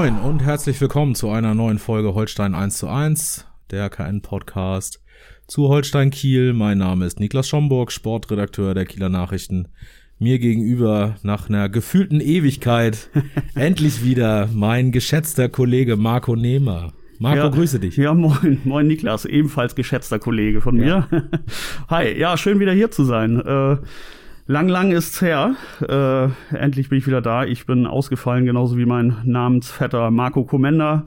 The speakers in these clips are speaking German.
Moin und herzlich willkommen zu einer neuen Folge Holstein 1 zu 1, der KN-Podcast zu Holstein Kiel. Mein Name ist Niklas Schomburg, Sportredakteur der Kieler Nachrichten. Mir gegenüber nach einer gefühlten Ewigkeit endlich wieder mein geschätzter Kollege Marco Nehmer. Marco, ja, grüße dich. Ja, moin, moin Niklas, ebenfalls geschätzter Kollege von mir. Ja. Hi, ja, schön wieder hier zu sein. Äh, Lang, lang ist's her. Äh, endlich bin ich wieder da. Ich bin ausgefallen, genauso wie mein Namensvetter Marco Komenda,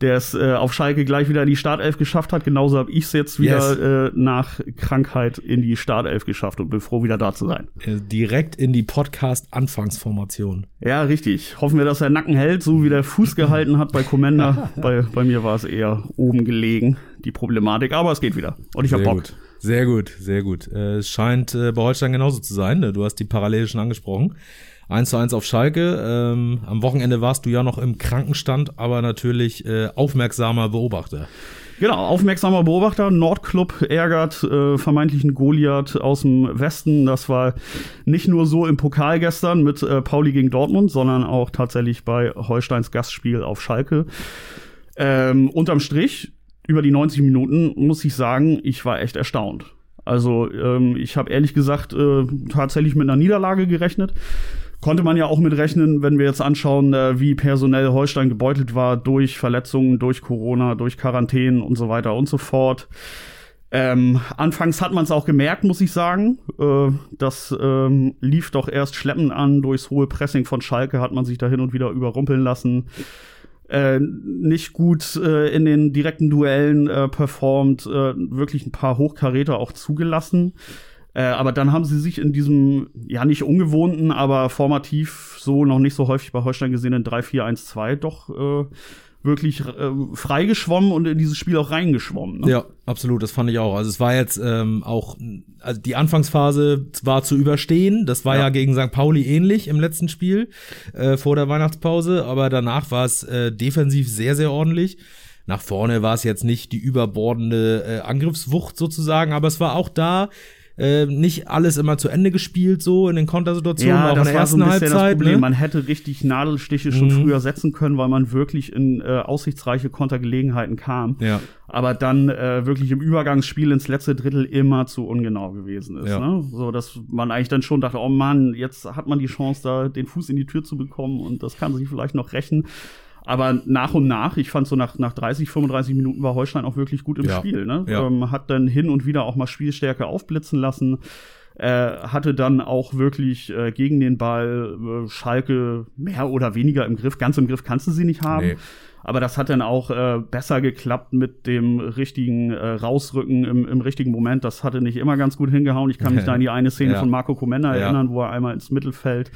der es äh, auf Schalke gleich wieder in die Startelf geschafft hat. Genauso habe ich es jetzt wieder yes. äh, nach Krankheit in die Startelf geschafft und bin froh, wieder da zu sein. Äh, direkt in die Podcast-Anfangsformation. Ja, richtig. Hoffen wir, dass der Nacken hält, so wie der Fuß gehalten hat bei Komenda. bei, bei mir war es eher oben gelegen, die Problematik. Aber es geht wieder. Und ich habe Bock. Gut. Sehr gut, sehr gut. Äh, es scheint äh, bei Holstein genauso zu sein. Ne? Du hast die Parallele schon angesprochen. 1 zu 1 auf Schalke. Ähm, am Wochenende warst du ja noch im Krankenstand, aber natürlich äh, aufmerksamer Beobachter. Genau, aufmerksamer Beobachter. Nordclub ärgert äh, vermeintlichen Goliath aus dem Westen. Das war nicht nur so im Pokal gestern mit äh, Pauli gegen Dortmund, sondern auch tatsächlich bei Holsteins Gastspiel auf Schalke. Ähm, unterm Strich über die 90 Minuten muss ich sagen, ich war echt erstaunt. Also ähm, ich habe ehrlich gesagt äh, tatsächlich mit einer Niederlage gerechnet. Konnte man ja auch mit rechnen, wenn wir jetzt anschauen, äh, wie personell Holstein gebeutelt war durch Verletzungen, durch Corona, durch Quarantänen und so weiter und so fort. Ähm, anfangs hat man es auch gemerkt, muss ich sagen. Äh, das ähm, lief doch erst schleppend an. Durchs hohe Pressing von Schalke hat man sich da hin und wieder überrumpeln lassen äh, nicht gut äh, in den direkten Duellen äh, performt, äh, wirklich ein paar Hochkaräter auch zugelassen. Äh, aber dann haben sie sich in diesem, ja nicht ungewohnten, aber formativ so noch nicht so häufig bei Holstein gesehenen 3-4-1-2 doch äh, wirklich äh, freigeschwommen und in dieses Spiel auch reingeschwommen. Ne? Ja, absolut, das fand ich auch. Also es war jetzt ähm, auch, also die Anfangsphase war zu überstehen. Das war ja, ja gegen St. Pauli ähnlich im letzten Spiel äh, vor der Weihnachtspause, aber danach war es äh, defensiv sehr, sehr ordentlich. Nach vorne war es jetzt nicht die überbordende äh, Angriffswucht sozusagen, aber es war auch da äh, nicht alles immer zu Ende gespielt, so in den Kontersituationen, ja, auch in der ersten so Halbzeit. Ne? Man hätte richtig Nadelstiche schon mhm. früher setzen können, weil man wirklich in äh, aussichtsreiche Kontergelegenheiten kam. Ja. Aber dann äh, wirklich im Übergangsspiel ins letzte Drittel immer zu ungenau gewesen ist. Ja. Ne? So, dass man eigentlich dann schon dachte, oh Mann, jetzt hat man die Chance, da den Fuß in die Tür zu bekommen und das kann sich vielleicht noch rächen. Aber nach und nach, ich fand so nach, nach 30, 35 Minuten war Holstein auch wirklich gut im ja. Spiel. Ne? Ja. Ähm, hat dann hin und wieder auch mal Spielstärke aufblitzen lassen. Äh, hatte dann auch wirklich äh, gegen den Ball äh, Schalke mehr oder weniger im Griff. Ganz im Griff kannst du sie nicht haben. Nee. Aber das hat dann auch äh, besser geklappt mit dem richtigen äh, Rausrücken im, im richtigen Moment. Das hatte nicht immer ganz gut hingehauen. Ich kann mich da an die eine Szene ja. von Marco Comenda ja. erinnern, wo er einmal ins Mittelfeld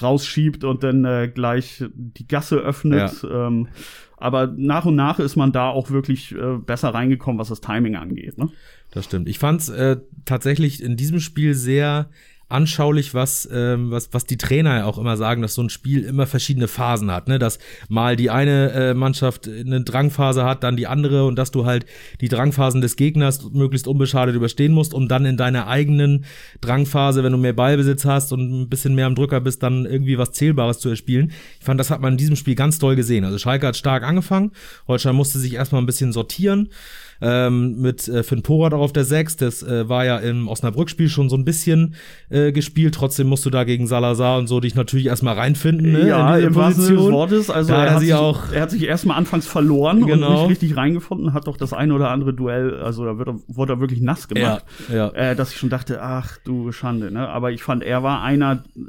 rausschiebt und dann äh, gleich die Gasse öffnet. Ja. Ähm, aber nach und nach ist man da auch wirklich äh, besser reingekommen, was das Timing angeht. Ne? Das stimmt. Ich fand es äh, tatsächlich in diesem Spiel sehr anschaulich, was, ähm, was, was die Trainer ja auch immer sagen, dass so ein Spiel immer verschiedene Phasen hat, ne? Dass mal die eine äh, Mannschaft eine Drangphase hat, dann die andere und dass du halt die Drangphasen des Gegners möglichst unbeschadet überstehen musst, um dann in deiner eigenen Drangphase, wenn du mehr Ballbesitz hast und ein bisschen mehr am Drücker bist, dann irgendwie was Zählbares zu erspielen. Ich fand, das hat man in diesem Spiel ganz toll gesehen. Also Schalke hat stark angefangen, Holstein musste sich erstmal ein bisschen sortieren ähm, mit äh, Finn Porat auf der 6. Das äh, war ja im Osnabrück-Spiel schon so ein bisschen äh, gespielt. Trotzdem musst du da gegen Salazar und so dich natürlich erstmal reinfinden. Ne, ja, im wahrsten Sinne des Wortes. Also da er, hat sich, auch er hat sich erstmal anfangs verloren genau. und nicht richtig reingefunden, hat doch das eine oder andere Duell, also da wird er, wurde er wirklich nass gemacht. Ja, ja. Äh, dass ich schon dachte, ach du Schande. Ne? Aber ich fand, er war einer, äh,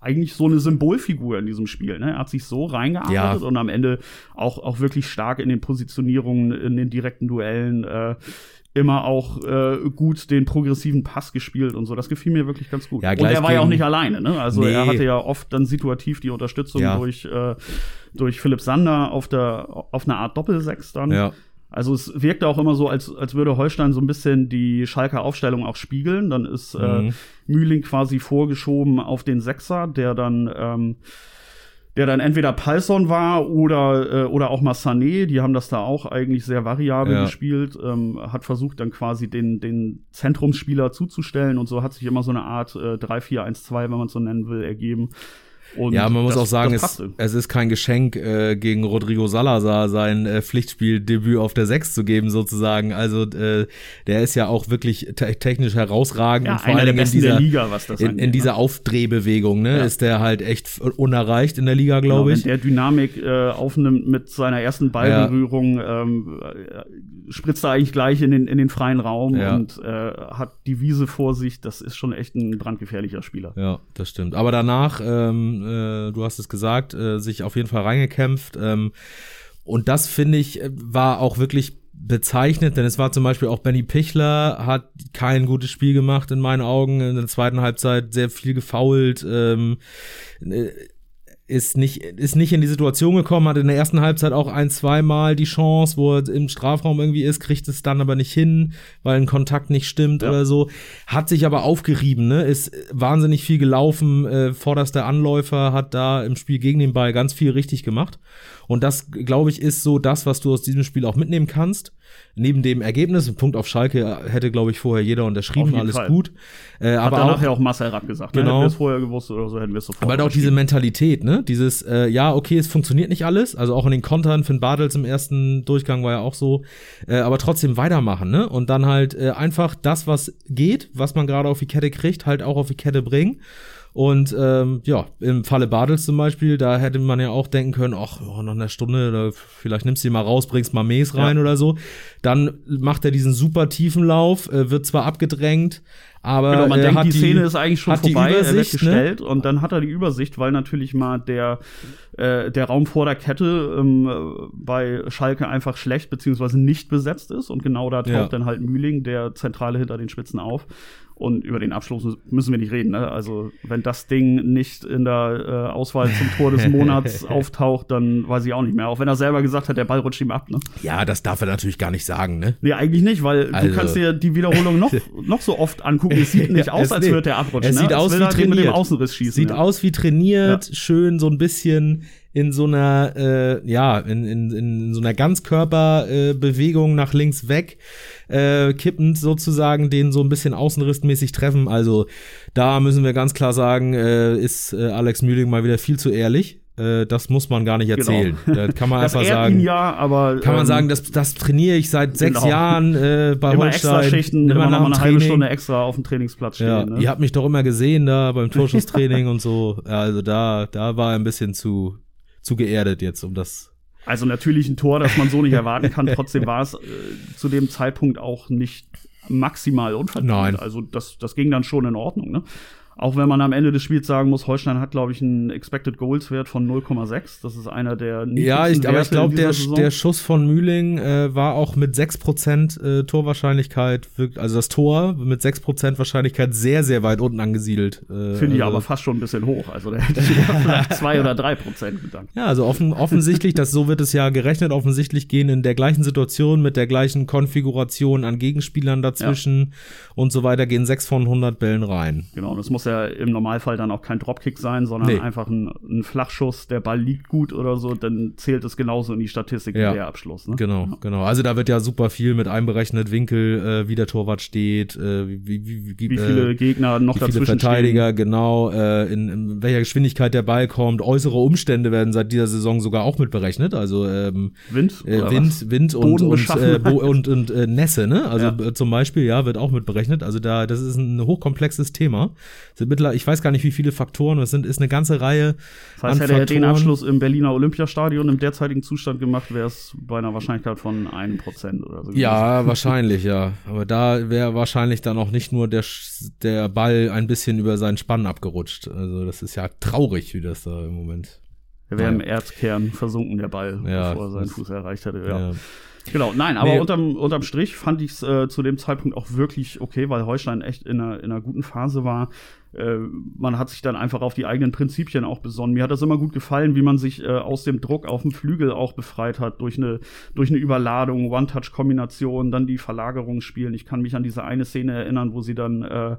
eigentlich so eine Symbolfigur in diesem Spiel. Ne? Er hat sich so reingearbeitet ja. und am Ende auch, auch wirklich stark in den Positionierungen, in den direkten Duellen äh, immer auch äh, gut den progressiven Pass gespielt und so. Das gefiel mir wirklich ganz gut. Ja, und er war ja auch nicht alleine. Ne? Also nee. er hatte ja oft dann situativ die Unterstützung ja. durch, äh, durch Philipp Sander auf, der, auf eine Art Doppelsechs dann. Ja. Also es wirkte auch immer so, als, als würde Holstein so ein bisschen die Schalker Aufstellung auch spiegeln. Dann ist äh, mhm. äh, Mühling quasi vorgeschoben auf den Sechser, der dann ähm, der dann entweder Palsson war oder, äh, oder auch mal Sané. Die haben das da auch eigentlich sehr variabel ja. gespielt. Ähm, hat versucht dann quasi den, den Zentrumsspieler zuzustellen und so hat sich immer so eine Art äh, 3-4-1-2, wenn man es so nennen will, ergeben. Und ja, man muss das, auch sagen, es, es, ist kein Geschenk, äh, gegen Rodrigo Salazar sein äh, Pflichtspieldebüt auf der Sechs zu geben, sozusagen. Also äh, der ist ja auch wirklich te technisch herausragend ja, und vor allem in dieser, Liga, in, angeht, in dieser ne? Aufdrehbewegung, ne, ja. ist der halt echt unerreicht in der Liga, glaube genau, ich. Wenn der Dynamik äh, aufnimmt mit seiner ersten Ballberührung, ja. ähm, äh, spritzt er eigentlich gleich in den, in den freien Raum und äh, hat die Wiese vor sich. Das ist schon echt ein brandgefährlicher Spieler. Ja, das stimmt. Aber danach ähm, äh, du hast es gesagt, äh, sich auf jeden Fall reingekämpft. Ähm, und das finde ich äh, war auch wirklich bezeichnet, denn es war zum Beispiel auch Benny Pichler hat kein gutes Spiel gemacht in meinen Augen in der zweiten Halbzeit sehr viel gefault. Ähm, äh, ist nicht, ist nicht in die Situation gekommen, hat in der ersten Halbzeit auch ein, zweimal die Chance, wo er im Strafraum irgendwie ist, kriegt es dann aber nicht hin, weil ein Kontakt nicht stimmt ja. oder so. Hat sich aber aufgerieben, ne? Ist wahnsinnig viel gelaufen, äh, vorderster Anläufer, hat da im Spiel gegen den Ball ganz viel richtig gemacht. Und das, glaube ich, ist so das, was du aus diesem Spiel auch mitnehmen kannst neben dem Ergebnis, ein Punkt auf Schalke hätte, glaube ich, vorher jeder unterschrieben, alles Fall. gut. Äh, Hat aber auch, ja auch Marcel Rapp gesagt. Ne? Genau. Ne? Hätten wir es vorher gewusst oder so, hätten wir es sofort Aber halt auch diese Mentalität, ne? Dieses, äh, ja, okay, es funktioniert nicht alles. Also auch in den Kontern, Finn Bartels im ersten Durchgang war ja auch so. Äh, aber trotzdem weitermachen, ne? Und dann halt äh, einfach das, was geht, was man gerade auf die Kette kriegt, halt auch auf die Kette bringen. Und ähm, ja, im Falle Badels zum Beispiel, da hätte man ja auch denken können, ach, oh, noch eine Stunde, oder vielleicht nimmst du die mal raus, bringst mal Mees rein ja. oder so. Dann macht er diesen super tiefen Lauf, äh, wird zwar abgedrängt, aber genau, man denkt, die, die Szene ist eigentlich schon vorbei, er wird ne? gestellt ne? und dann hat er die Übersicht, weil natürlich mal der äh, der Raum vor der Kette ähm, bei Schalke einfach schlecht beziehungsweise nicht besetzt ist und genau da taucht ja. dann halt Mühling, der Zentrale hinter den Spitzen auf und über den Abschluss müssen wir nicht reden. Ne? Also wenn das Ding nicht in der äh, Auswahl zum Tor des Monats auftaucht, dann weiß ich auch nicht mehr. Auch wenn er selber gesagt hat, der Ball rutscht ihm ab. Ne? Ja, das darf er natürlich gar nicht sagen. Ne? Nee, eigentlich nicht, weil also. du kannst dir die Wiederholung noch, noch so oft angucken. Es sieht nicht aus, als würde der abrutschen. Es ne? sieht aus wie trainiert. Mit dem Außenriss schießen, sieht ja. aus wie trainiert, schön so ein bisschen in so einer, äh, ja, in, in, in so einer Ganzkörperbewegung äh, nach links weg, äh, kippend sozusagen, den so ein bisschen außenrissmäßig treffen. Also da müssen wir ganz klar sagen, äh, ist äh, Alex Mühling mal wieder viel zu ehrlich äh, das muss man gar nicht genau. erzählen. Genau. Da kann man einfach sagen. ja, aber kann man ähm, sagen, das, das trainiere ich seit sechs genau. Jahren äh, bei immer Holstein. Extra Schichten, immer, immer noch eine Training. halbe Stunde extra auf dem Trainingsplatz stehen. Ja, ne? Ihr habt mich doch immer gesehen da beim Torschusstraining und so. Ja, also da, da war er ein bisschen zu zu geerdet jetzt, um das. Also natürlich ein Tor, das man so nicht erwarten kann. Trotzdem war es äh, zu dem Zeitpunkt auch nicht maximal unverdient. Nein. Also das, das ging dann schon in Ordnung. Ne? Auch wenn man am Ende des Spiels sagen muss, Holstein hat, glaube ich, einen Expected Goals Wert von 0,6. Das ist einer der Ja, ich, aber ich glaube, der, der Schuss von Mühling äh, war auch mit 6% äh, Torwahrscheinlichkeit, also das Tor mit 6% Wahrscheinlichkeit sehr, sehr weit unten angesiedelt. Äh, Finde ich also, aber fast schon ein bisschen hoch. Also der hätte vielleicht 2 oder 3% gedankt. Ja, also offen, offensichtlich, das, so wird es ja gerechnet, offensichtlich gehen in der gleichen Situation mit der gleichen Konfiguration an Gegenspielern dazwischen ja. und so weiter, gehen 6 von 100 Bällen rein. Genau, das muss ja im Normalfall dann auch kein Dropkick sein, sondern nee. einfach ein, ein, Flachschuss, der Ball liegt gut oder so, dann zählt es genauso in die Statistik ja. wie der Abschluss. Ne? Genau, ja. genau. Also da wird ja super viel mit einberechnet, Winkel, äh, wie der Torwart steht, äh, wie, wie, wie, wie viele äh, Gegner noch wie dazwischen viele Verteidiger, stehen. genau, äh, in, in welcher Geschwindigkeit der Ball kommt. Äußere Umstände werden seit dieser Saison sogar auch mit berechnet. Also ähm, Wind, äh, Wind, Wind und und, äh, und, und äh, Nässe, ne? Also ja. zum Beispiel, ja, wird auch mit berechnet. Also da, das ist ein hochkomplexes Thema sind mittlerweile, ich weiß gar nicht, wie viele Faktoren, es sind, ist eine ganze Reihe. Das heißt, hätte er den Abschluss im Berliner Olympiastadion im derzeitigen Zustand gemacht, wäre es bei einer Wahrscheinlichkeit von einem Prozent oder so. Ja, wahrscheinlich, ja. Aber da wäre wahrscheinlich dann auch nicht nur der, der Ball ein bisschen über seinen Spann abgerutscht. Also das ist ja traurig, wie das da im Moment. Er wäre im Erzkern versunken, der Ball, ja, bevor er seinen Fuß erreicht hätte. Ja. ja. Genau, nein, aber nee. unterm, unterm Strich fand ich es äh, zu dem Zeitpunkt auch wirklich okay, weil Holstein echt in einer, in einer guten Phase war. Äh, man hat sich dann einfach auf die eigenen Prinzipien auch besonnen. Mir hat das immer gut gefallen, wie man sich äh, aus dem Druck auf dem Flügel auch befreit hat, durch eine, durch eine Überladung, One-Touch-Kombination, dann die Verlagerung spielen. Ich kann mich an diese eine Szene erinnern, wo sie dann äh,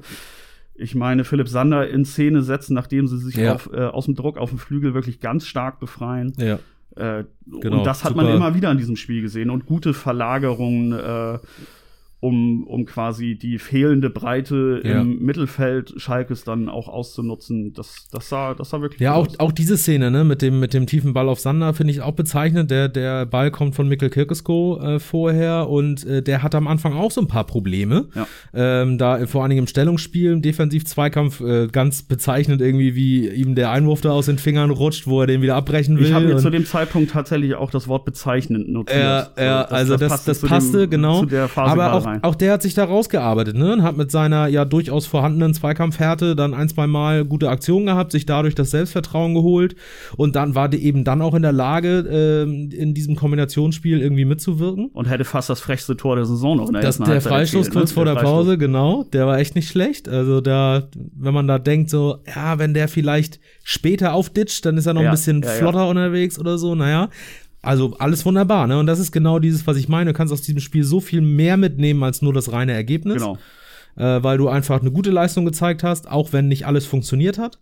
ich meine, Philipp Sander in Szene setzen, nachdem sie sich ja. auf, äh, aus dem Druck auf dem Flügel wirklich ganz stark befreien. Ja. Äh, genau, und das hat super. man immer wieder in diesem Spiel gesehen. Und gute Verlagerungen, äh, um, um quasi die fehlende Breite ja. im Mittelfeld Schalkes dann auch auszunutzen. Das, das, sah, das sah wirklich Ja, auch, aus. auch diese Szene, ne, mit dem, mit dem tiefen Ball auf Sander finde ich auch bezeichnend. Der, der Ball kommt von Mikkel Kirkesko äh, vorher und äh, der hat am Anfang auch so ein paar Probleme. Ja. Ähm, da vor allen Dingen im Stellungsspiel, im Defensiv-Zweikampf, äh, ganz bezeichnend irgendwie, wie ihm der Einwurf da aus den Fingern rutscht, wo er den wieder abbrechen will. Ich habe mir zu dem Zeitpunkt tatsächlich auch das Wort bezeichnend notiert. Ja, ja also das, das, das, das passte, dem, genau. Aber auch auch der hat sich da rausgearbeitet, ne? Und hat mit seiner ja durchaus vorhandenen Zweikampfhärte dann ein, zwei Mal gute Aktionen gehabt, sich dadurch das Selbstvertrauen geholt und dann war der eben dann auch in der Lage, äh, in diesem Kombinationsspiel irgendwie mitzuwirken. Und hätte fast das frechste Tor der Saison noch in der das, Der Freistoß erzielt, kurz ne? vor der, der Pause, genau, der war echt nicht schlecht. Also da, wenn man da denkt, so, ja, wenn der vielleicht später aufditscht, dann ist er noch ja, ein bisschen ja, flotter ja. unterwegs oder so, naja. Also alles wunderbar, ne? Und das ist genau dieses, was ich meine. Du kannst aus diesem Spiel so viel mehr mitnehmen als nur das reine Ergebnis. Genau. Äh, weil du einfach eine gute Leistung gezeigt hast, auch wenn nicht alles funktioniert hat.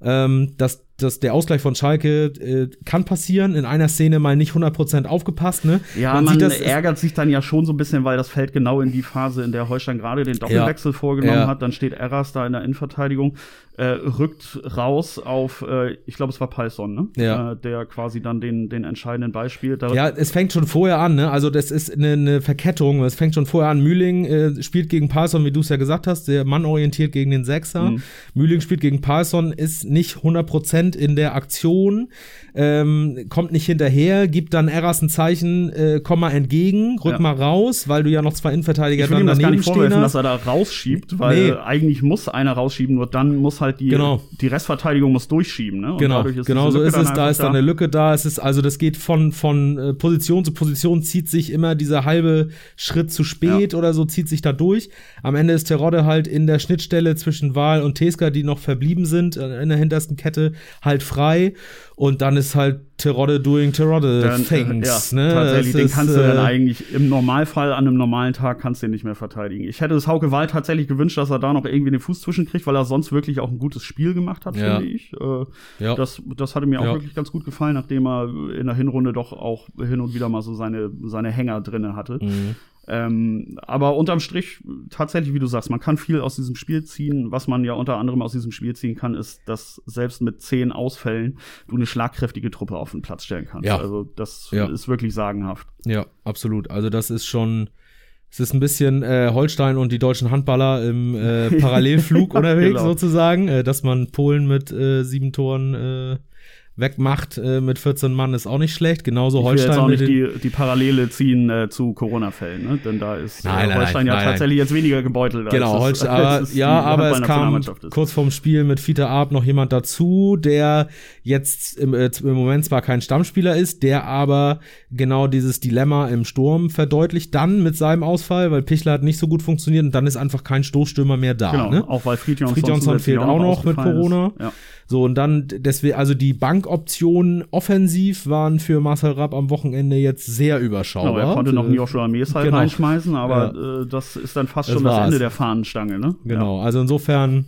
Ähm, dass das, der Ausgleich von Schalke äh, kann passieren, in einer Szene mal nicht 100% aufgepasst, ne? Ja, man, man das, ärgert sich dann ja schon so ein bisschen, weil das fällt genau in die Phase, in der Holstein gerade den Doppelwechsel ja, vorgenommen ja. hat. Dann steht Erras da in der Innenverteidigung, äh, rückt raus auf, äh, ich glaube, es war Palsson, ne? Ja. Äh, der quasi dann den, den entscheidenden Ball spielt. Da ja, es fängt schon vorher an, ne? Also das ist eine, eine Verkettung. Es fängt schon vorher an. Mühling äh, spielt gegen Palsson, wie du es ja gesagt hast, der Mann orientiert gegen den Sechser. Mhm. Mühling spielt gegen Palsson, ist nicht 100% in der Aktion, ähm, kommt nicht hinterher, gibt dann Erras ein Zeichen, äh, komm mal entgegen, rück ja. mal raus, weil du ja noch zwei Innenverteidiger ich dann daneben ihm das gar nicht vorwerfen, dass er da rausschiebt, weil nee. eigentlich muss einer rausschieben, nur dann muss halt die, genau. die Restverteidigung muss durchschieben. Ne? Und genau, genau so ist es. Da ist dann eine Lücke da. Es ist also, das geht von von äh, Position zu Position zieht sich immer dieser halbe Schritt zu spät ja. oder so zieht sich da durch. Am Ende ist Terodde halt in der Schnittstelle zwischen Wahl und Teska, die noch verblieben sind äh, in der hintersten Kette, halt frei und dann ist halt Terodde doing Terodde dann, things. Ja, ne? Tatsächlich, den kannst du dann äh, eigentlich im Normalfall an einem normalen Tag kannst du den nicht mehr verteidigen. Ich hätte es Hauke Wahl tatsächlich gewünscht, dass er da noch irgendwie den Fuß zwischenkriegt, weil er sonst wirklich auch ein gutes Spiel gemacht hat, ja. finde ich. Äh, ja. das, das hatte mir auch wirklich ganz gut gefallen, nachdem er in der Hinrunde doch auch hin und wieder mal so seine, seine Hänger drinne hatte. Mhm. Ähm, aber unterm Strich, tatsächlich, wie du sagst, man kann viel aus diesem Spiel ziehen. Was man ja unter anderem aus diesem Spiel ziehen kann, ist, dass selbst mit zehn Ausfällen du eine schlagkräftige Truppe auf den Platz stellen kannst. Ja. Also das ja. ist wirklich sagenhaft. Ja, absolut. Also das ist schon. Es ist ein bisschen äh, Holstein und die deutschen Handballer im äh, Parallelflug unterwegs genau. sozusagen, äh, dass man Polen mit äh, sieben Toren äh, wegmacht äh, mit 14 Mann ist auch nicht schlecht. Genauso ich Holstein. Ich will jetzt auch nicht die, die Parallele ziehen äh, zu Corona-Fällen, ne? denn da ist nein, äh, Holstein nein, ja tatsächlich jetzt weniger gebeutelt. Genau, Holstein, aber, ja, aber es kam kurz vorm Spiel mit Fiete Arp noch jemand dazu, der jetzt im, äh, im Moment zwar kein Stammspieler ist, der aber genau dieses Dilemma im Sturm verdeutlicht dann mit seinem Ausfall, weil Pichler hat nicht so gut funktioniert und dann ist einfach kein Stoßstürmer mehr da. Genau, ne? auch weil Friedjonsson, Friedjonsson fehlt auch noch mit Corona. Ja. So, und dann, deswegen, also die Bankoptionen offensiv waren für Marcel Rapp am Wochenende jetzt sehr überschaubar. Genau, er konnte noch einen Joshua Mees halt genau. reinschmeißen, aber ja. äh, das ist dann fast das schon das Ende der Fahnenstange, ne? Genau, ja. also insofern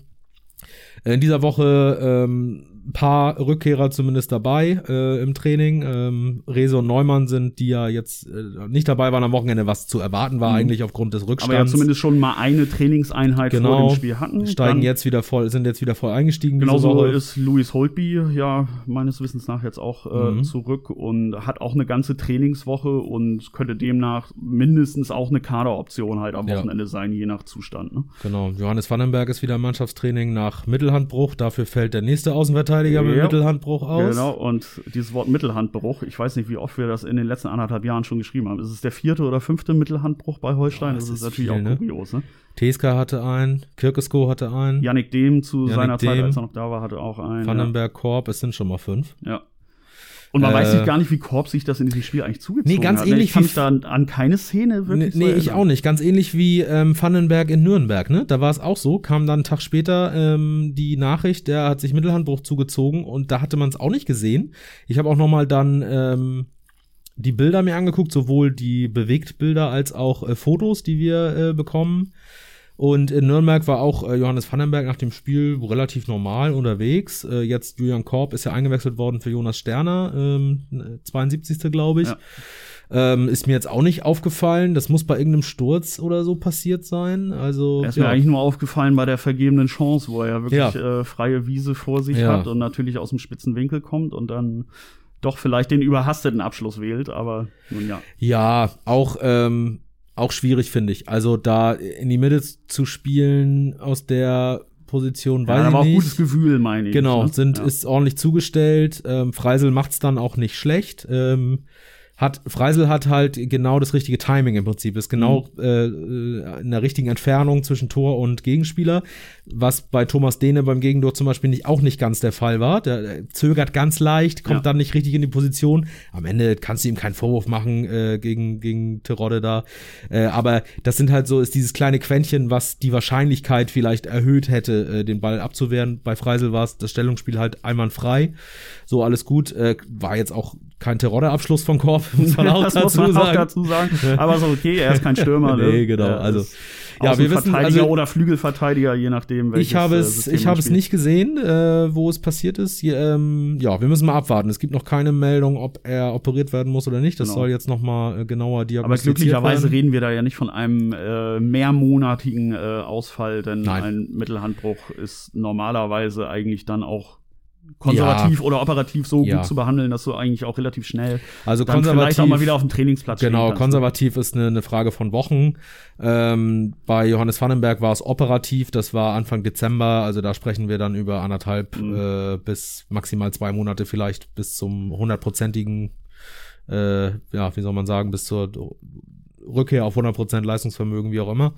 in dieser Woche ähm, paar Rückkehrer zumindest dabei äh, im Training. Ähm, Rese und Neumann sind, die ja jetzt äh, nicht dabei waren am Wochenende, was zu erwarten war Mhm. eigentlich aufgrund des Rückstands. Aber ja zumindest schon mal eine Trainingseinheit vor genau, dem Spiel hatten. steigen Dann- jetzt wieder voll, sind jetzt wieder voll eingestiegen. Genauso ist Louis Holtby ja meines Wissens nach jetzt auch äh, Mhm. zurück und hat auch eine ganze Trainingswoche und könnte demnach mindestens auch eine Kaderoption halt am Ja. Wochenende sein, je nach Zustand. Ne? Genau, Johannes Vandenberg ist wieder im Mannschaftstraining nach Mittelhandbruch. Dafür fällt der nächste Außenverteidiger mit Ja. Mittelhandbruch aus. Genau, und dieses Wort Mittelhandbruch, ich weiß nicht, wie oft wir das in den letzten anderthalb Jahren schon geschrieben haben. Ist es der vierte oder fünfte Mittelhandbruch bei Holstein? Boah, das, das ist natürlich viel, auch ne? kurios. Ne? Teska hatte einen, Kirkesko hatte einen, Yannick Dehm zu Yannick seiner Zeit, Dehm. als er noch da war, hatte auch einen. Vandenberg, Korb, es sind schon mal fünf. Ja. Und man Äh, weiß nicht gar nicht, wie Korb sich das in diesem Spiel eigentlich zugezogen Nee, ganz hat. ne? ähnlich Ich kann mich da an, an keine Szene Nee, wirklich so nee ich auch nicht. Ganz ähnlich wie ähm, Vandenberg in Nürnberg, ne? Da war es auch so, kam dann einen Tag später ähm, die Nachricht, der hat sich Mittelhandbruch zugezogen und da hatte man es auch nicht gesehen. Ich habe auch noch mal dann ähm, die Bilder mir angeguckt, sowohl die Bewegtbilder als auch äh, Fotos, die wir äh, bekommen. Und in Nürnberg war auch äh, Johannes Vandenberg nach dem Spiel relativ normal unterwegs. Äh, jetzt Julian Korb ist ja eingewechselt worden für Jonas Sterner, ähm, 72. glaube ich. Ja. Ähm, ist mir jetzt auch nicht aufgefallen. Das muss bei irgendeinem Sturz oder so passiert sein. Also Er ist mir eigentlich nur aufgefallen bei der vergebenen Chance, wo er ja wirklich Ja. Äh, freie Wiese vor sich Ja. hat und natürlich aus dem spitzen Winkel kommt und dann doch vielleicht den überhasteten Abschluss wählt, aber nun ja. Ja, auch, ähm, auch schwierig, finde ich. Also da in die Mitte zu spielen aus der Position, weiß ja, ich aber auch nicht. gutes Gefühl, meine ich. Genau, ne? sind, ja. ist ordentlich zugestellt. Ähm, Freisel macht's dann auch nicht schlecht. Ähm, hat, Freisel hat halt genau das richtige Timing im Prinzip. Ist genau Mhm. äh, äh, in der richtigen Entfernung zwischen Tor und Gegenspieler, was bei Thomas Dehne beim Gegentor zum Beispiel nicht, auch nicht ganz der Fall war. Der, der zögert ganz leicht, kommt Ja. dann nicht richtig in die Position. Am Ende kannst du ihm keinen Vorwurf machen äh, gegen, gegen Terodde da. Äh, aber das sind halt so, ist dieses kleine Quäntchen, was die Wahrscheinlichkeit vielleicht erhöht hätte, äh, den Ball abzuwehren. Bei Freisel war es das Stellungsspiel halt einwandfrei. So, alles gut. Äh, war jetzt auch kein Terodde-Abschluss von Korb, muss man auch das dazu muss man sagen. auch dazu sagen. Aber so okay, er ist kein Stürmer. Ne? Nee, genau, also- Ja, wir wissen, also- oder Flügelverteidiger, je nachdem. welches, Ich habe äh, es, System ich habe es nicht gesehen, äh, wo es passiert ist. Hier, ähm, ja, wir müssen mal abwarten. Es gibt noch keine Meldung, ob er operiert werden muss oder nicht. Das Genau. soll jetzt noch mal äh, genauer Aber diagnostiziert glücklicherweise werden. reden wir da ja nicht von einem äh, mehrmonatigen äh, Ausfall, denn Nein. ein Mittelhandbruch ist normalerweise eigentlich dann auch konservativ oder operativ so Ja. gut zu behandeln, dass du eigentlich auch relativ schnell Also dann vielleicht konservativ auch mal wieder auf dem Trainingsplatz Genau, ne? konservativ ist eine, eine Frage von Wochen. Ähm, bei Johannes Vandenberg war es operativ, das war Anfang Dezember, also da sprechen wir dann über anderthalb Mhm. äh, bis maximal zwei Monate vielleicht bis zum hundertprozentigen, äh, ja, wie soll man sagen, bis zur Rückkehr auf 100% Leistungsvermögen, wie auch immer.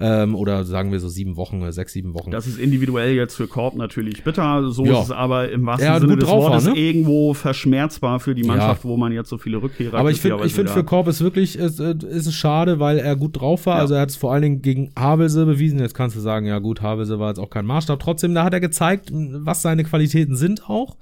Ähm, oder sagen wir so sieben Wochen, sechs, sieben Wochen. Das ist individuell jetzt für Korb natürlich bitter. So Ja. ist es aber im wahrsten hat Sinne des Wortes ne? irgendwo verschmerzbar für die Mannschaft, wo man jetzt so viele Rückkehrer Aber ich finde, ich finde für Korb ist wirklich, ist, äh, ist es schade, weil er gut drauf war. Ja. Also er hat es vor allen Dingen gegen Havelse bewiesen. Jetzt kannst du sagen, ja gut, Havelse war jetzt auch kein Maßstab. Trotzdem, da hat er gezeigt, was seine Qualitäten sind auch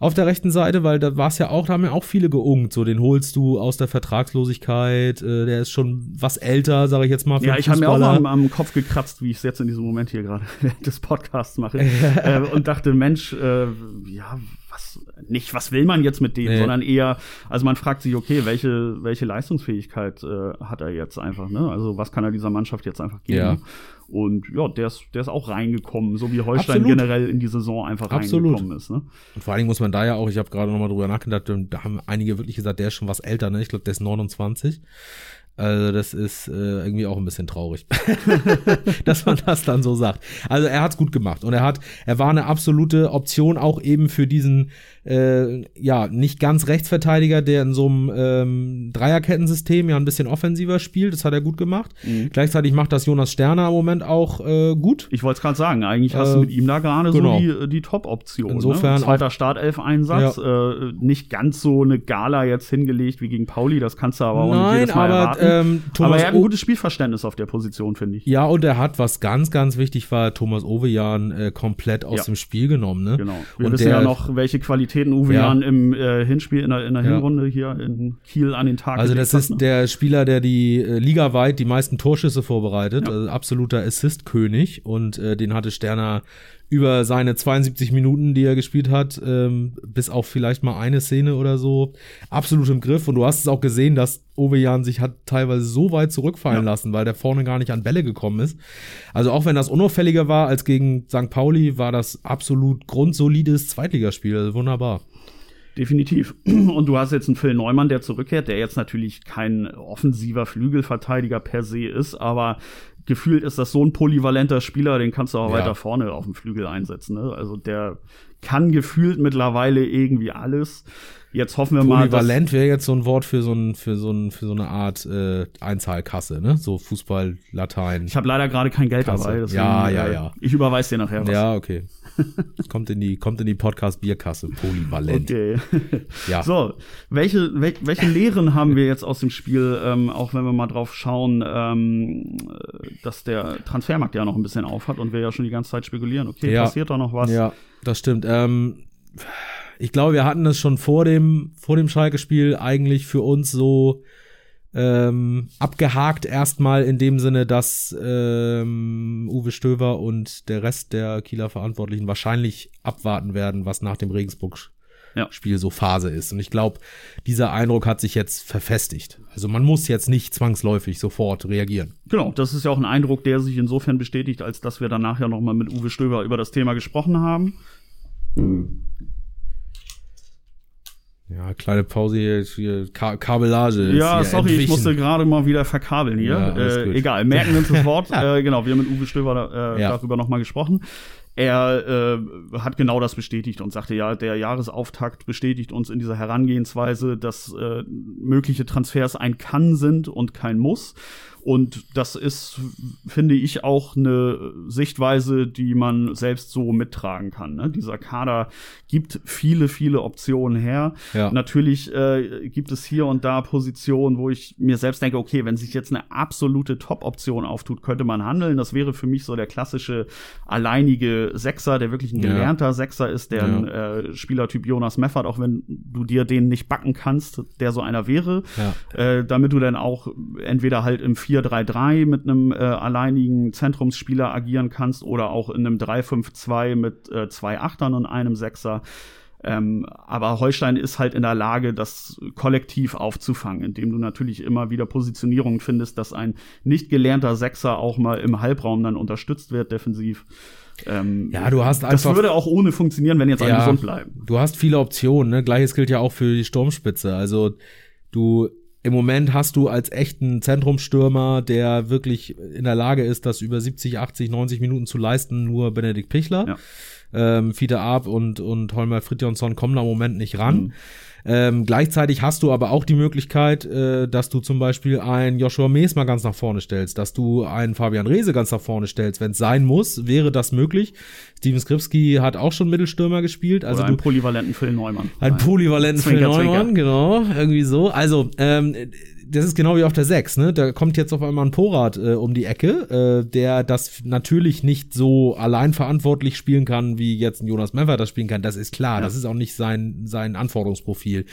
auf der rechten Seite, weil da war es ja auch, da haben ja auch viele geungt. So, den holst du aus der Vertragslosigkeit. Äh, der ist schon was älter, sage ich jetzt mal. Für Ja, ich habe mir auch Fußballer. am, am Kopf gekratzt, wie ich es jetzt in diesem Moment hier gerade während des Podcasts mache. äh, und dachte, Mensch, äh, ja, was nicht, was will man jetzt mit dem, Nee. sondern eher, also man fragt sich, okay, welche, welche Leistungsfähigkeit äh, hat er jetzt einfach, ne? Also was kann er dieser Mannschaft jetzt einfach geben? Ja. Und ja, der ist, der ist auch reingekommen, so wie Holstein Absolut. generell in die Saison einfach Absolut. reingekommen ist. Ne? Und vor allen Dingen muss man da ja auch, ich habe gerade noch mal drüber nachgedacht, da haben einige wirklich gesagt, der ist schon was älter, ne? Ich glaube, der ist 29. Also das ist äh, irgendwie auch ein bisschen traurig, dass man das dann so sagt. Also er hat's gut gemacht und er hat, er war eine absolute Option auch eben für diesen äh, ja nicht ganz Rechtsverteidiger, der in so einem ähm, Dreierkettensystem ja ein bisschen offensiver spielt. Das hat er gut gemacht. Mhm. Gleichzeitig macht das Jonas Sterner im Moment auch äh, gut. Ich wollte es gerade sagen, eigentlich hast Äh, du mit ihm da gerade genau. so die, die Top-Option. Insofern ne? Zweiter Startelf-Einsatz, äh, nicht ganz so eine Gala jetzt hingelegt wie gegen Pauli, das kannst du aber auch nicht Nein, jedes Mal aber erwarten. Ähm, aber Thomas er hat ein gutes Spielverständnis auf der Position, finde ich. Ja, und er hat, was ganz, ganz wichtig war, Thomas Ovejan äh, komplett aus Ja. dem Spiel genommen. Ne? Genau. Wir und wissen der, ja noch, welche Qualitäten Uwe Ja. Im äh, Hinspiel in der, in der. Hinrunde hier in Kiel an den Tag Also das hat, ist ne? der Spieler, der die äh, ligaweit die meisten Torschüsse vorbereitet, also absoluter Assist-König und äh, den hatte Sterner über seine 72 Minuten, die er gespielt hat, ähm, bis auf vielleicht mal eine Szene oder so, absolut im Griff. Und du hast es auch gesehen, dass Ovejan sich hat teilweise so weit zurückfallen ja. lassen, weil der vorne gar nicht an Bälle gekommen ist. Also auch wenn das unauffälliger war als gegen St. Pauli, war das absolut grundsolides Zweitligaspiel. Also wunderbar. Definitiv. Und du hast jetzt einen Phil Neumann, der zurückkehrt, der jetzt natürlich kein offensiver Flügelverteidiger per se ist, aber gefühlt ist das so ein polyvalenter Spieler, den kannst du auch ja. weiter vorne auf dem Flügel einsetzen. Ne? Also der kann gefühlt mittlerweile irgendwie alles. Jetzt hoffen wir mal. Polyvalent wäre jetzt so ein Wort für so ein für so ein für so eine Art äh, Einzahlkasse, ne? So Fußball, Latein. Ich habe leider gerade kein Geld Kasse. dabei. Deswegen, ja, ja, ja. Ich überweise dir nachher was. Ja, okay. Kommt in die kommt in die Podcast Bierkasse. Polyvalent. Okay. ja. So, welche wel, welche Lehren haben wir jetzt aus dem Spiel? Ähm, auch wenn wir mal drauf schauen, ähm, dass der Transfermarkt ja noch ein bisschen aufhat und wir ja schon die ganze Zeit spekulieren. Okay, ja. passiert da noch was? Ja, das stimmt. Ähm, ich glaube, wir hatten es schon vor dem, vor dem Schalke-Spiel eigentlich für uns so ähm, abgehakt erstmal in dem Sinne, dass ähm, Uwe Stöver und der Rest der Kieler Verantwortlichen wahrscheinlich abwarten werden, was nach dem Regensburg Spiel ja. so Phase ist. Und ich glaube, dieser Eindruck hat sich jetzt verfestigt. Also man muss jetzt nicht zwangsläufig sofort reagieren. Genau, das ist ja auch ein Eindruck, der sich insofern bestätigt, als dass wir danach ja noch mal mit Uwe Stöber über das Thema gesprochen haben. Mhm. Ja, kleine Pause hier, hier Ka Kabellage. Ja, sorry, entwichen. ich musste gerade mal wieder verkabeln hier. Ja, äh, egal, merken wir uns das Wort. äh, genau, wir haben mit Uwe Stöber äh, ja. darüber nochmal gesprochen. Er äh, hat genau das bestätigt und sagte, ja, der Jahresauftakt bestätigt uns in dieser Herangehensweise, dass äh, mögliche Transfers ein Kann sind und kein Muss. Und das ist, finde ich, auch eine Sichtweise, die man selbst so mittragen kann. Ne? Dieser Kader gibt viele, viele Optionen her. Ja. Natürlich äh, gibt es hier und da Positionen, wo ich mir selbst denke, okay, wenn sich jetzt eine absolute Top-Option auftut, könnte man handeln. Das wäre für mich so der klassische alleinige Sechser, der wirklich ein gelernter ja. Sechser ist, der ja. ein äh, Spielertyp Jonas Meffert, auch wenn du dir den nicht backen kannst, der so einer wäre, äh, damit du dann auch entweder halt im 4 4-3-3 mit einem äh, alleinigen Zentrumsspieler agieren kannst oder auch in einem 3-5-2 mit äh, zwei Achtern und einem Sechser. Ähm, aber Holstein ist halt in der Lage, das kollektiv aufzufangen, indem du natürlich immer wieder Positionierungen findest, dass ein nicht gelernter Sechser auch mal im Halbraum dann unterstützt wird, defensiv. Ähm, ja, du hast einfach. Das würde auch ohne funktionieren, wenn jetzt alle ja, gesund bleiben. Du hast viele Optionen, ne? Gleiches gilt ja auch für die Sturmspitze. Also du im Moment hast du als echten Zentrumstürmer, der wirklich in der Lage ist, das über 70, 80, 90 Minuten zu leisten, nur Benedikt Pichler. Ja. Ähm, Fiete Ab und, und Holmer Fridjonsson kommen da im Moment nicht ran. Mhm. Ähm, gleichzeitig hast du aber auch die Möglichkeit, äh, dass du zum Beispiel einen Joshua Mees mal ganz nach vorne stellst, dass du einen Fabian Reese ganz nach vorne stellst. Wenn es sein muss, wäre das möglich. Steven Skripski hat auch schon Mittelstürmer gespielt. Also Oder einen polyvalenten Phil Neumann. Einen polyvalenten Phil Neumann, genau. Irgendwie so. Also, ähm, das ist genau wie auf der 6, ne? Da kommt jetzt auf einmal ein Porat äh, um die Ecke, äh, der das natürlich nicht so allein verantwortlich spielen kann, wie jetzt ein Jonas Meffer das spielen kann. Das ist klar. Ja. Das ist auch nicht sein, sein Anforderungsprofil.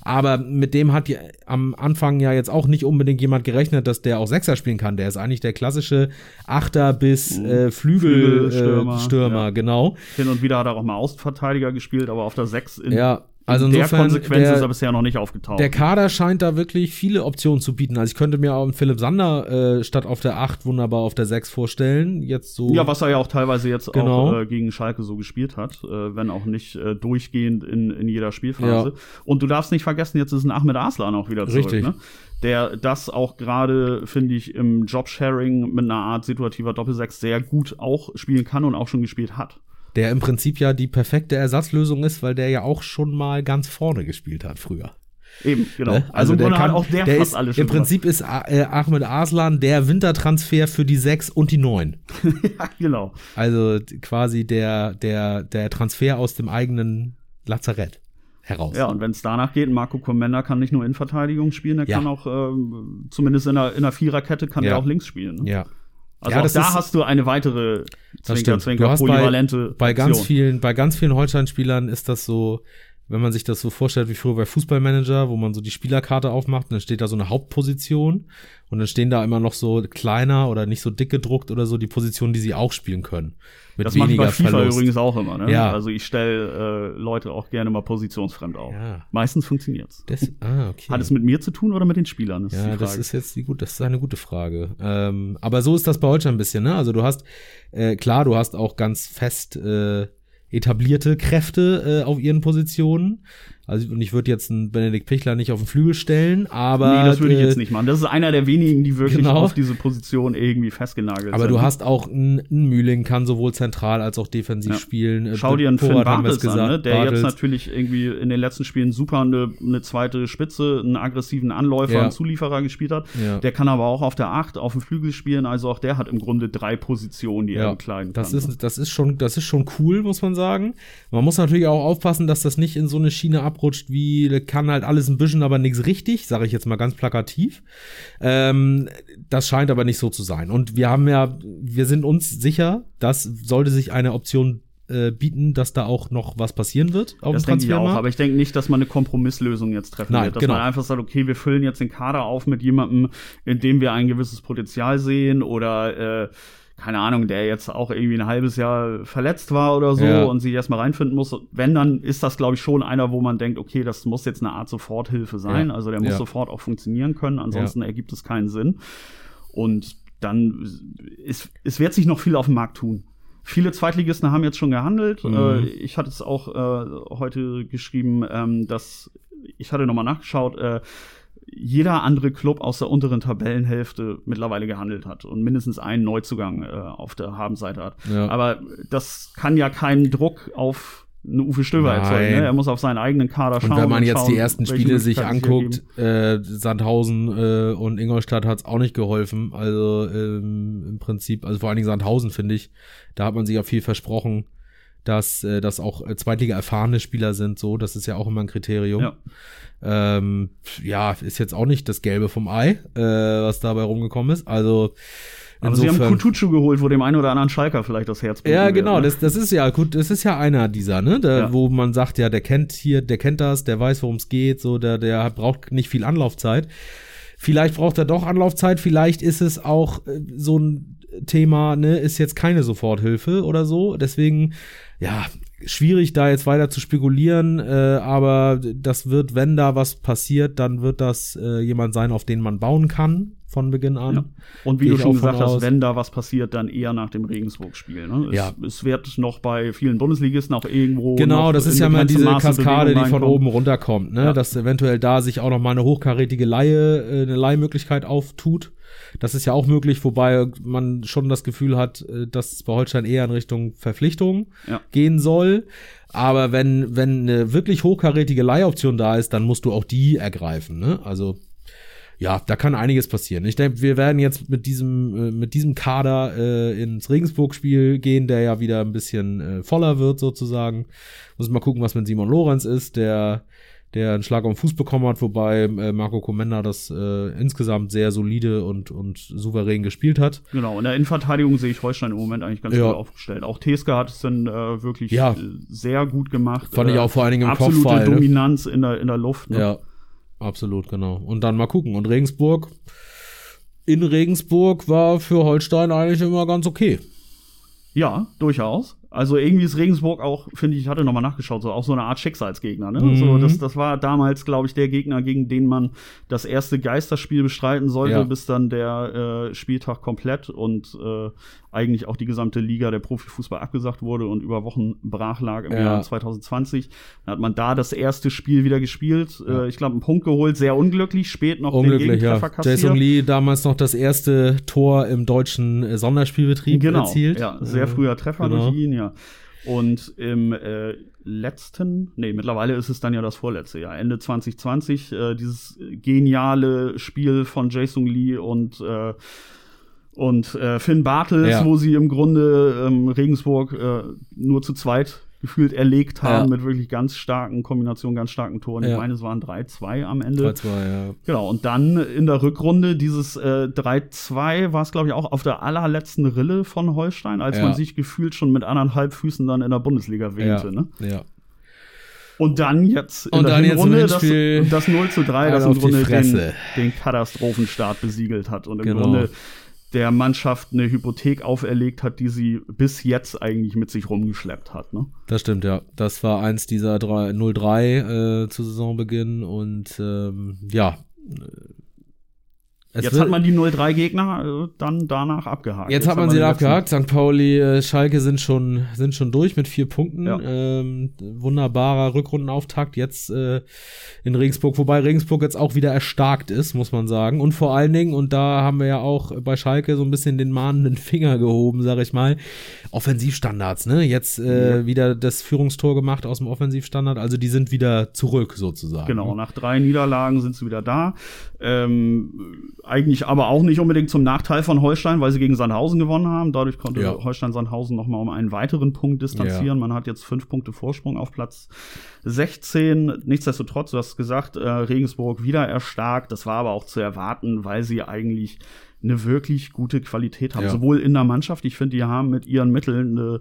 Aber mit dem hat die, am Anfang ja jetzt auch nicht unbedingt jemand gerechnet, dass der auch Sechser spielen kann. Der ist eigentlich der klassische Achter bis mhm. äh, Flügelstürmer, äh, Stürmer, ja. genau. Hin und wieder hat er auch mal Außenverteidiger gespielt, aber auf der Sechs in ja. Also insofern, der Konsequenz der, ist er bisher noch nicht aufgetaucht. Der Kader scheint da wirklich viele Optionen zu bieten. Also ich könnte mir auch einen Philipp Sander äh, statt auf der 8 wunderbar auf der 6 vorstellen. Jetzt so. Ja, was er ja auch teilweise jetzt genau. auch äh, gegen Schalke so gespielt hat, äh, wenn auch nicht äh, durchgehend in, in jeder Spielphase. Ja. Und du darfst nicht vergessen, jetzt ist ein Ahmed Aslan auch wieder zurück. Richtig. Ne? Der das auch gerade, finde ich, im Jobsharing mit einer Art situativer Doppelsechs sehr gut auch spielen kann und auch schon gespielt hat der im Prinzip ja die perfekte Ersatzlösung ist, weil der ja auch schon mal ganz vorne gespielt hat früher. Eben, genau. Ne? Also, also der kann auch der, der fast ist, alles Im Prinzip ist äh, Ahmed Aslan der Wintertransfer für die 6 und die 9. ja, genau. Also quasi der, der, der Transfer aus dem eigenen Lazarett heraus. Ja, und wenn es danach geht, Marco Comenda kann nicht nur in Verteidigung spielen, er ja. kann auch äh, zumindest in einer, in einer Viererkette kann ja. er auch links spielen. Ne? Ja. Also ja, auch da hast du eine weitere Zwinker, Zwinker, polyvalente bei, bei ganz vielen, bei ganz vielen Holstein-Spielern ist das so, wenn man sich das so vorstellt wie früher bei Fußballmanager, wo man so die Spielerkarte aufmacht, dann steht da so eine Hauptposition und dann stehen da immer noch so kleiner oder nicht so dick gedruckt oder so die Positionen, die sie auch spielen können. Mit das mache ich bei FIFA Verlust. übrigens auch immer. Ne? Ja. Also ich stelle äh, Leute auch gerne mal positionsfremd auf. Ja. Meistens funktioniert's. Das, ah, okay. Hat es mit mir zu tun oder mit den Spielern? Das ja, das ist jetzt die gut, das ist eine gute Frage. Ähm, aber so ist das bei Holstein ein bisschen. Ne? Also du hast äh, klar, du hast auch ganz fest äh, etablierte Kräfte äh, auf ihren Positionen. Also, und ich würde jetzt einen Benedikt Pichler nicht auf den Flügel stellen, aber. Nee, das würde ich jetzt nicht machen. Das ist einer der wenigen, die wirklich genau. auf diese Position irgendwie festgenagelt aber sind. Aber du hast auch einen, Mühling, kann sowohl zentral als auch defensiv ja. spielen. Äh, Schau dir einen Finn Bartels an, ne? der Bartels. jetzt natürlich irgendwie in den letzten Spielen super eine, eine zweite Spitze, einen aggressiven Anläufer, ja. einen Zulieferer gespielt hat. Ja. Der kann aber auch auf der Acht auf dem Flügel spielen. Also auch der hat im Grunde drei Positionen, die er bekleiden das kann. Ist, das, ist schon, das ist schon cool, muss man sagen. Man muss natürlich auch aufpassen, dass das nicht in so eine Schiene ab abrutscht, wie kann halt alles ein bisschen, aber nichts richtig, sage ich jetzt mal ganz plakativ. Ähm, das scheint aber nicht so zu sein. Und wir haben ja, wir sind uns sicher, dass sollte sich eine Option äh, bieten, dass da auch noch was passieren wird auf das dem denke ich auch, aber ich denke nicht, dass man eine Kompromisslösung jetzt treffen Nein, wird. Dass genau. man einfach sagt, okay, wir füllen jetzt den Kader auf mit jemandem, in dem wir ein gewisses Potenzial sehen oder äh, keine Ahnung, der jetzt auch irgendwie ein halbes Jahr verletzt war oder so ja. und sich erstmal reinfinden muss. Wenn, dann ist das, glaube ich, schon einer, wo man denkt, okay, das muss jetzt eine Art Soforthilfe sein. Ja. Also der muss ja. sofort auch funktionieren können, ansonsten ergibt es keinen Sinn. Und dann ist, es wird sich noch viel auf dem Markt tun. Viele Zweitligisten haben jetzt schon gehandelt. Mhm. Äh, ich hatte es auch äh, heute geschrieben, ähm, dass ich hatte nochmal nachgeschaut, äh, jeder andere Club aus der unteren Tabellenhälfte mittlerweile gehandelt hat und mindestens einen Neuzugang äh, auf der Habenseite hat. Ja. Aber das kann ja keinen Druck auf eine Uwe Stöber erzeugen. Ne? Er muss auf seinen eigenen Kader schauen. Und wenn man jetzt schauen, die ersten Spiele sich anguckt, äh, Sandhausen äh, und Ingolstadt hat es auch nicht geholfen. Also ähm, im Prinzip, also vor allen Dingen Sandhausen finde ich, da hat man sich ja viel versprochen dass äh, das auch äh, Zweitliga erfahrene Spieler sind, so, das ist ja auch immer ein Kriterium. Ja. Ähm, ja, ist jetzt auch nicht das Gelbe vom Ei, äh, was dabei rumgekommen ist. Also aber sie haben Kutucu geholt, wo dem einen oder anderen Schalker vielleicht das Herz Ja, genau, wird, ne? das, das ist ja gut, das ist ja einer dieser, ne, der, ja. wo man sagt, ja, der kennt hier, der kennt das, der weiß, worum es geht, so, der, der braucht nicht viel Anlaufzeit. Vielleicht braucht er doch Anlaufzeit, vielleicht ist es auch äh, so ein Thema, ne, ist jetzt keine Soforthilfe oder so. Deswegen, ja, schwierig da jetzt weiter zu spekulieren, äh, aber das wird, wenn da was passiert, dann wird das äh, jemand sein, auf den man bauen kann von Beginn an. Ja. Und wie Gehe du schon gesagt hast, wenn da was passiert, dann eher nach dem Regensburg-Spiel. Ne? Es, ja. es wird noch bei vielen Bundesligisten auch irgendwo. Genau, das ist ja mal diese Maße Kaskade, die von oben runterkommt, ne? Ja. dass eventuell da sich auch noch mal eine hochkarätige Leihe, äh, eine Leihmöglichkeit auftut. Das ist ja auch möglich, wobei man schon das Gefühl hat, äh, dass es bei Holstein eher in Richtung Verpflichtung ja. gehen soll. Aber wenn, wenn eine wirklich hochkarätige Leihoption da ist, dann musst du auch die ergreifen. Ne? Also ja, da kann einiges passieren. Ich denke, wir werden jetzt mit diesem, äh, mit diesem Kader äh, ins Regensburg-Spiel gehen, der ja wieder ein bisschen äh, voller wird, sozusagen. Muss mal gucken, was mit Simon Lorenz ist, der der einen Schlag auf den Fuß bekommen hat, wobei äh, Marco Comenda das äh, insgesamt sehr solide und, und souverän gespielt hat. Genau, in der Innenverteidigung sehe ich Holstein im Moment eigentlich ganz ja. gut aufgestellt. Auch Teska hat es dann äh, wirklich ja. sehr gut gemacht. Fand ich auch vor allen Dingen im Absolute Kopfball, ne? Dominanz ne? in, der, in der Luft. Ne? Ja, absolut, genau. Und dann mal gucken. Und Regensburg, in Regensburg war für Holstein eigentlich immer ganz okay. Ja, durchaus. Also irgendwie ist Regensburg auch, finde ich, ich hatte nochmal nachgeschaut, so auch so eine Art Schicksalsgegner. Ne? Mhm. So, das, das war damals, glaube ich, der Gegner, gegen den man das erste Geisterspiel bestreiten sollte, ja. bis dann der äh, Spieltag komplett und äh, eigentlich auch die gesamte Liga der Profifußball abgesagt wurde und über Wochen brach lag im ja. Jahr 2020. Dann hat man da das erste Spiel wieder gespielt. Ja. Äh, ich glaube, einen Punkt geholt, sehr unglücklich, spät noch unglücklich, den Gegentreffer ja. kassiert. Jason Lee damals noch das erste Tor im deutschen äh, Sonderspielbetrieb genau, erzielt. Ja, sehr früher Treffer genau. durch ihn, ja. Und im äh, letzten, nee, mittlerweile ist es dann ja das vorletzte Jahr, Ende 2020, äh, dieses geniale Spiel von Jason Lee und äh, und äh, Finn Bartels, ja. wo sie im Grunde ähm, Regensburg äh, nur zu zweit gefühlt erlegt haben ja. mit wirklich ganz starken Kombinationen, ganz starken Toren. Ja. Ich meine, es waren 3-2 am Ende. 3-2, ja. Genau, und dann in der Rückrunde dieses äh, 3-2 war es, glaube ich, auch auf der allerletzten Rille von Holstein, als man sich gefühlt schon mit anderthalb Füßen dann in der Bundesliga wähnte. Ne? Ja. Und dann jetzt in und der Hinrunde das, das 0 zu 3, das im Grunde den, den Katastrophenstart besiegelt hat. Und im genau. Grunde der Mannschaft eine Hypothek auferlegt hat, die sie bis jetzt eigentlich mit sich rumgeschleppt hat. Ne? Das stimmt, ja. Das war eins dieser 0-3 äh, zu Saisonbeginn und ähm, ja, es Jetzt hat man die 0-3 Gegner äh, dann danach abgehakt. Jetzt, Jetzt hat man sie abgehakt. St. Pauli, äh, Schalke sind schon, sind schon durch mit vier Punkten. Ja. Ähm, wunderbarer Rückrundenauftakt jetzt äh, in Regensburg, wobei Regensburg jetzt auch wieder erstarkt ist, muss man sagen. Und vor allen Dingen, und da haben wir ja auch bei Schalke so ein bisschen den mahnenden Finger gehoben, sag ich mal. Offensivstandards, ne? Jetzt äh, ja. wieder das Führungstor gemacht aus dem Offensivstandard. Also die sind wieder zurück sozusagen. Genau, ne? nach drei Niederlagen sind sie wieder da. Ähm, eigentlich aber auch nicht unbedingt zum Nachteil von Holstein, weil sie gegen Sandhausen gewonnen haben. Dadurch konnte ja. Holstein Sandhausen noch mal um einen weiteren Punkt distanzieren. Ja. Man hat jetzt fünf Punkte Vorsprung auf Platz 16. Nichtsdestotrotz, du hast gesagt, äh, Regensburg wieder erstarkt. Das war aber auch zu erwarten, weil sie eigentlich eine wirklich gute Qualität haben. Ja. Sowohl in der Mannschaft, ich finde, die haben mit ihren Mitteln eine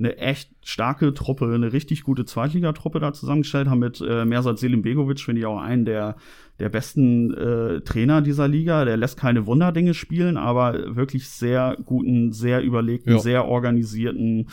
eine echt starke Truppe, eine richtig gute Zweitligatruppe da zusammengestellt, haben mit äh, Mersat Selim Begovic, finde ich auch einen der, der besten äh, Trainer dieser Liga. Der lässt keine Wunderdinge spielen, aber wirklich sehr guten, sehr überlegten, ja. sehr organisierten,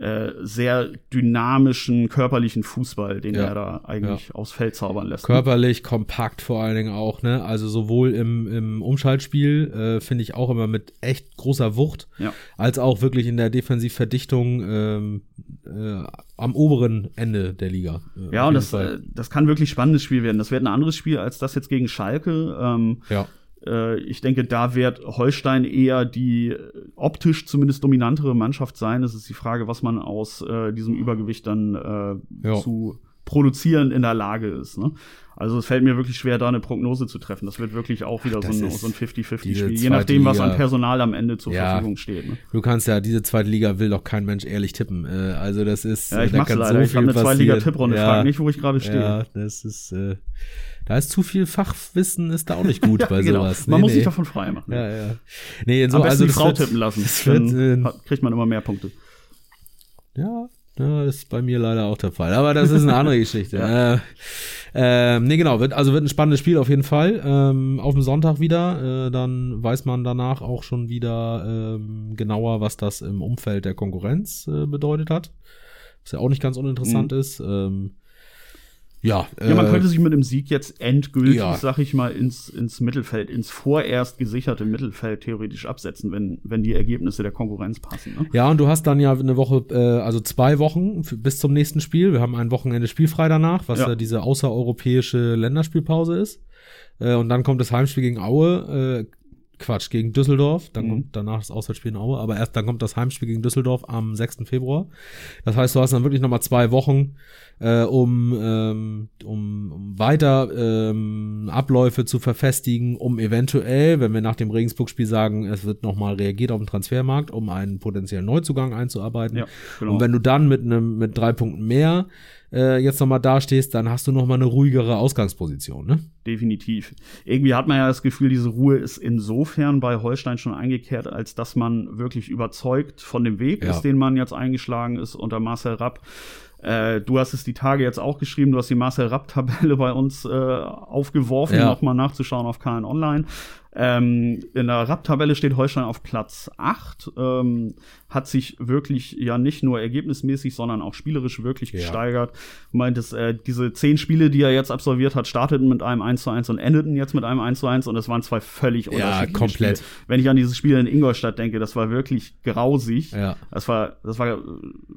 äh, sehr dynamischen, körperlichen Fußball, den ja. er da eigentlich ja. aufs Feld zaubern lässt. Körperlich, kompakt vor allen Dingen auch, ne? Also sowohl im, im Umschaltspiel äh, finde ich auch immer mit echt großer Wucht, ja. als auch wirklich in der Defensivverdichtung ähm, äh, am oberen Ende der Liga. Äh, ja, und das, äh, das kann wirklich spannendes Spiel werden. Das wird ein anderes Spiel als das jetzt gegen Schalke. Ähm, ja. Äh, ich denke, da wird Holstein eher die optisch zumindest dominantere Mannschaft sein. Es ist die Frage, was man aus äh, diesem Übergewicht dann äh, ja. zu produzieren in der Lage ist. Ne? Also es fällt mir wirklich schwer, da eine Prognose zu treffen. Das wird wirklich auch wieder Ach, so ein, so ein 50-50-Spiel, je nachdem, was an Personal am Ende zur ja, Verfügung steht. Ne? Du kannst ja, diese zweite Liga will doch kein Mensch ehrlich tippen. Äh, also das ist, ja, ich da mach's leider. So ich habe eine Zweitliga-Tipprunde, ja, frag nicht, wo ich gerade stehe. Ja, das ist, äh, da ist zu viel Fachwissen, ist da auch nicht gut bei genau. sowas. Nee, Man muss nee. sich davon frei machen. Ja, ja. Nee, so, Am besten also die Frau wird, tippen lassen. Dann wird, kriegt man immer mehr Punkte. Ja, ja, das ist bei mir leider auch der Fall. Aber das ist eine andere Geschichte. ja. äh, äh, nee, genau. Wird, also wird ein spannendes Spiel auf jeden Fall. Ähm, auf dem Sonntag wieder. Äh, dann weiß man danach auch schon wieder ähm, genauer, was das im Umfeld der Konkurrenz äh, bedeutet hat. Was ja auch nicht ganz uninteressant mhm. ist. Ähm, ja, ja, man äh, könnte sich mit dem Sieg jetzt endgültig, ja. sag ich mal, ins, ins Mittelfeld, ins vorerst gesicherte Mittelfeld theoretisch absetzen, wenn, wenn die Ergebnisse der Konkurrenz passen. Ne? Ja, und du hast dann ja eine Woche, äh, also zwei Wochen bis zum nächsten Spiel. Wir haben ein Wochenende spielfrei danach, was ja, ja diese außereuropäische Länderspielpause ist. Äh, und dann kommt das Heimspiel gegen Aue. Quatsch, gegen Düsseldorf. Dann mhm. kommt danach das Auswärtsspiel in Aue. Aber erst dann kommt das Heimspiel gegen Düsseldorf am 6. Februar. Das heißt, du hast dann wirklich nochmal zwei Wochen, äh, um, ähm, um, um weiter ähm, Abläufe zu verfestigen, um eventuell, wenn wir nach dem Regensburg-Spiel sagen, es wird nochmal reagiert auf den Transfermarkt, um einen potenziellen Neuzugang einzuarbeiten. Ja, genau. Und wenn du dann mit einem mit drei Punkten mehr äh, jetzt nochmal dastehst, dann hast du nochmal eine ruhigere Ausgangsposition, ne? Definitiv. Irgendwie hat man ja das Gefühl, diese Ruhe ist insofern bei Holstein schon eingekehrt, als dass man wirklich überzeugt von dem Weg ja. ist, den man jetzt eingeschlagen ist unter Marcel Rapp. Äh, du hast es die Tage jetzt auch geschrieben, du hast die Marcel Rapp-Tabelle bei uns äh, aufgeworfen, ja. nochmal nachzuschauen auf KN Online. Ähm, in der Rap-Tabelle steht Holstein auf Platz 8, ähm, hat sich wirklich ja nicht nur ergebnismäßig, sondern auch spielerisch wirklich ja. gesteigert. Meint es, äh, diese zehn Spiele, die er jetzt absolviert hat, starteten mit einem 1 zu 1 und endeten jetzt mit einem 1 zu 1 und es waren zwei völlig ja, unterschiedliche komplett. Spiele. Wenn ich an dieses Spiel in Ingolstadt denke, das war wirklich grausig. Ja. Das war, das war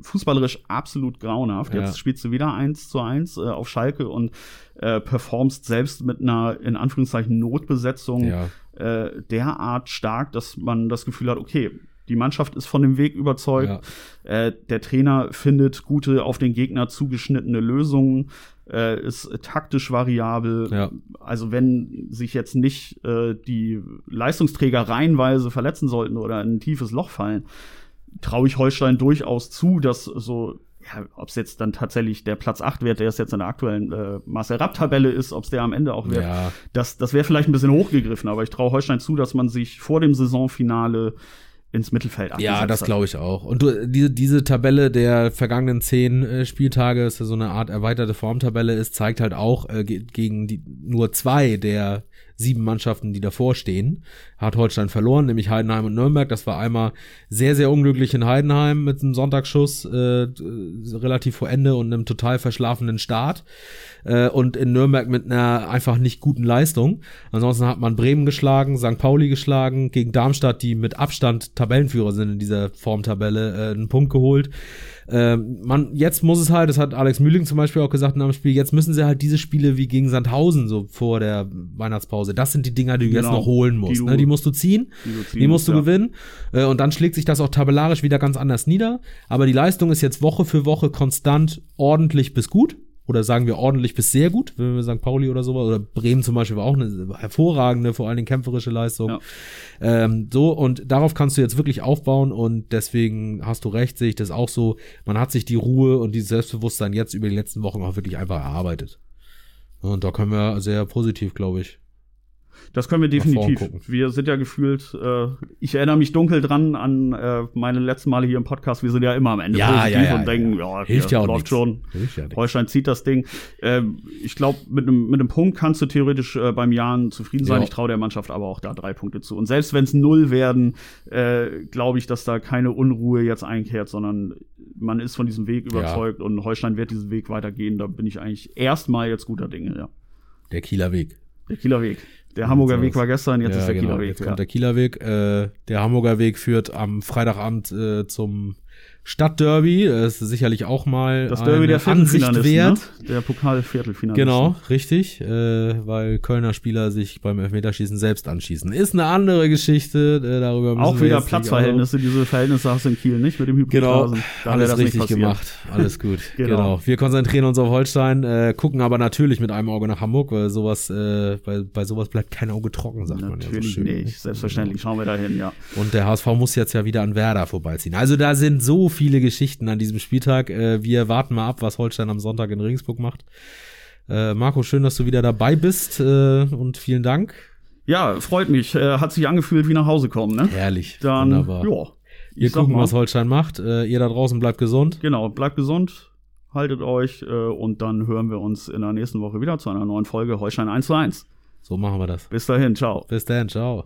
fußballerisch absolut grauenhaft. Jetzt spielst du wieder 1 zu 1 äh, auf Schalke und äh, performst selbst mit einer, in Anführungszeichen, Notbesetzung ja. äh, derart stark, dass man das Gefühl hat, okay, die Mannschaft ist von dem Weg überzeugt. Ja. Äh, der Trainer findet gute, auf den Gegner zugeschnittene Lösungen, äh, ist taktisch variabel. Ja. Also wenn sich jetzt nicht äh, die Leistungsträger reihenweise verletzen sollten oder in ein tiefes Loch fallen, traue ich Holstein durchaus zu, dass so ja, ob es jetzt dann tatsächlich der Platz 8 wird, der es jetzt in der aktuellen äh, Marcel Rapp-Tabelle ist, ob es der am Ende auch wird, ja. das, das wäre vielleicht ein bisschen hochgegriffen, aber ich traue Holstein zu, dass man sich vor dem Saisonfinale ins Mittelfeld Ja, das glaube ich auch. Und du, diese, diese Tabelle der vergangenen zehn äh, Spieltage, ist ja so eine Art erweiterte Formtabelle ist, zeigt halt auch äh, gegen die, nur zwei der sieben Mannschaften, die davor stehen, hat Holstein verloren, nämlich Heidenheim und Nürnberg. Das war einmal sehr, sehr unglücklich in Heidenheim mit einem Sonntagsschuss äh, relativ vor Ende und einem total verschlafenen Start. Äh, und in Nürnberg mit einer einfach nicht guten Leistung. Ansonsten hat man Bremen geschlagen, St. Pauli geschlagen, gegen Darmstadt, die mit Abstand Tabellenführer sind in dieser Formtabelle, äh, einen Punkt geholt. Ähm, man, jetzt muss es halt, das hat Alex Mühling zum Beispiel auch gesagt in einem Spiel, jetzt müssen sie halt diese Spiele wie gegen Sandhausen so vor der Weihnachtspause, das sind die Dinger, die du genau, jetzt noch holen musst. Die, ne? die musst du ziehen, die, du ziehen, die musst du ja. gewinnen äh, und dann schlägt sich das auch tabellarisch wieder ganz anders nieder. Aber die Leistung ist jetzt Woche für Woche konstant ordentlich bis gut oder sagen wir ordentlich bis sehr gut, wenn wir St. Pauli oder sowas, oder Bremen zum Beispiel war auch eine hervorragende, vor allen Dingen kämpferische Leistung. Ja. Ähm, so, und darauf kannst du jetzt wirklich aufbauen und deswegen hast du recht, sehe ich das auch so. Man hat sich die Ruhe und dieses Selbstbewusstsein jetzt über die letzten Wochen auch wirklich einfach erarbeitet. Und da können wir sehr positiv, glaube ich, das können wir definitiv. Wir sind ja gefühlt, äh, ich erinnere mich dunkel dran an äh, meine letzten Male hier im Podcast. Wir sind ja immer am Ende ja, positiv ja, ja, und denken, ja, hilft ja, auch läuft schon. Ja Holstein zieht das Ding. Äh, ich glaube, mit einem mit einem Punkt kannst du theoretisch äh, beim Jahren zufrieden sein. Ich traue der Mannschaft aber auch da drei Punkte zu. Und selbst wenn es null werden, äh, glaube ich, dass da keine Unruhe jetzt einkehrt, sondern man ist von diesem Weg überzeugt und Holstein wird diesen Weg weitergehen. Da bin ich eigentlich erstmal jetzt guter Dinge, ja. Der Kieler Weg. Der Kieler Weg. Der Hamburger Weg war gestern, jetzt ja, ist der genau. Kieler Weg. Jetzt kommt der Kieler Weg. Äh, der Hamburger Weg führt am Freitagabend äh, zum Stadtderby ist sicherlich auch mal das Derby der Ansicht wert. Ne? Der Pokalviertelfinale. Genau, richtig, äh, weil Kölner Spieler sich beim Elfmeterschießen selbst anschießen. Ist eine andere Geschichte, äh, darüber müssen Auch wieder Platzverhältnisse, diese Verhältnisse hast du in Kiel nicht mit dem Hypothesen. Genau, da alles richtig gemacht, alles gut. genau. genau. Wir konzentrieren uns auf Holstein, äh, gucken aber natürlich mit einem Auge nach Hamburg, weil sowas, äh, bei, bei sowas bleibt kein Auge trocken, sagt natürlich man ja so schön. Natürlich nicht, selbstverständlich, schauen wir dahin, ja. Und der HSV muss jetzt ja wieder an Werder vorbeiziehen. Also da sind so viele Geschichten an diesem Spieltag. Äh, wir warten mal ab, was Holstein am Sonntag in Regensburg macht. Äh, Marco, schön, dass du wieder dabei bist äh, und vielen Dank. Ja, freut mich. Äh, hat sich angefühlt wie nach Hause kommen, ne? Herrlich. Dann, wunderbar. ja. Wir gucken, was Holstein macht. Äh, ihr da draußen bleibt gesund. Genau, bleibt gesund. Haltet euch und dann hören wir uns in der nächsten Woche wieder zu einer neuen Folge Holstein 1 zu 1. So machen wir das. Bis dahin, ciao. Bis dahin, ciao.